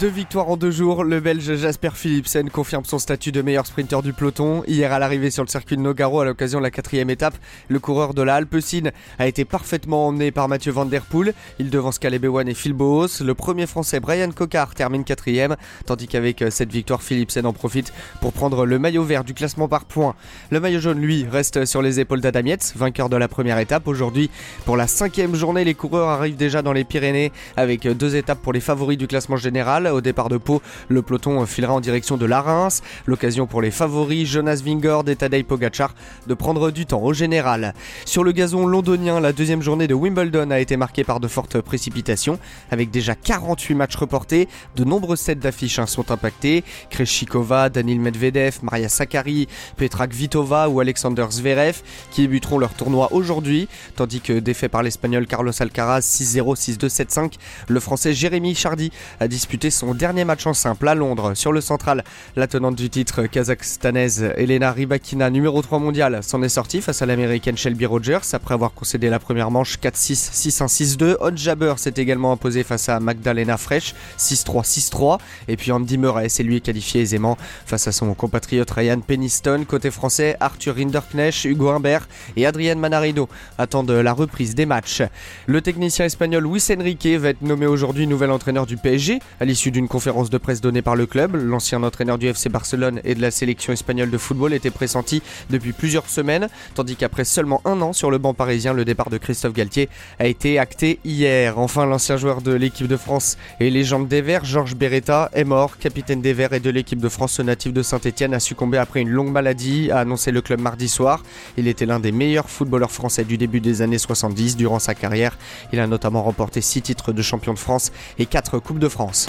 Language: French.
Deux victoires en deux jours, le Belge Jasper Philipsen confirme son statut de meilleur sprinter du peloton. Hier à l'arrivée sur le circuit de Nogaro à l'occasion de la quatrième étape, le coureur de la Alpecin a été parfaitement emmené par Mathieu Van Der Poel. Il devance Caleb Ewan et Phil Boos. Le premier français Brian Cocard termine quatrième, tandis qu'avec cette victoire Philipsen en profite pour prendre le maillot vert du classement par points. Le maillot jaune lui reste sur les épaules d'Adam vainqueur de la première étape. Aujourd'hui, pour la cinquième journée, les coureurs arrivent déjà dans les Pyrénées avec deux étapes pour les favoris du classement général. Au départ de Pau, le peloton filera en direction de la Reims. L'occasion pour les favoris Jonas Vingord et Tadej Pogacar de prendre du temps au général. Sur le gazon londonien, la deuxième journée de Wimbledon a été marquée par de fortes précipitations. Avec déjà 48 matchs reportés, de nombreux sets d'affiches hein, sont impactés. Kreshikova, Danil Medvedev, Maria Sakkari, Petra Kvitova ou Alexander Zverev qui débuteront leur tournoi aujourd'hui. Tandis que défait par l'Espagnol Carlos Alcaraz 6-0, 6-2, 7-5, le Français Jérémy Chardy a disputé son dernier match en simple à Londres. Sur le central, la tenante du titre kazakhstanaise Elena Rybakina, numéro 3 mondial, s'en est sortie face à l'américaine Shelby Rogers après avoir concédé la première manche 4-6, 6-1, 6-2. Hot Jabber s'est également imposé face à Magdalena Fresh 6-3, 6-3. Et puis Andy Murray s'est lui qualifié aisément face à son compatriote Ryan Peniston. Côté français, Arthur Rinderknecht, Hugo Humbert et Adrien Manarido attendent la reprise des matchs. Le technicien espagnol Luis Enrique va être nommé aujourd'hui nouvel entraîneur du PSG à l'issue d'une conférence de presse donnée par le club. L'ancien entraîneur du FC Barcelone et de la sélection espagnole de football était pressenti depuis plusieurs semaines, tandis qu'après seulement un an sur le banc parisien, le départ de Christophe Galtier a été acté hier. Enfin, l'ancien joueur de l'équipe de France et légende des Verts, Georges Beretta, est mort. Capitaine des Verts et de l'équipe de France, natif de Saint-Etienne, a succombé après une longue maladie, a annoncé le club mardi soir. Il était l'un des meilleurs footballeurs français du début des années 70 durant sa carrière. Il a notamment remporté 6 titres de champion de France et 4 Coupes de France.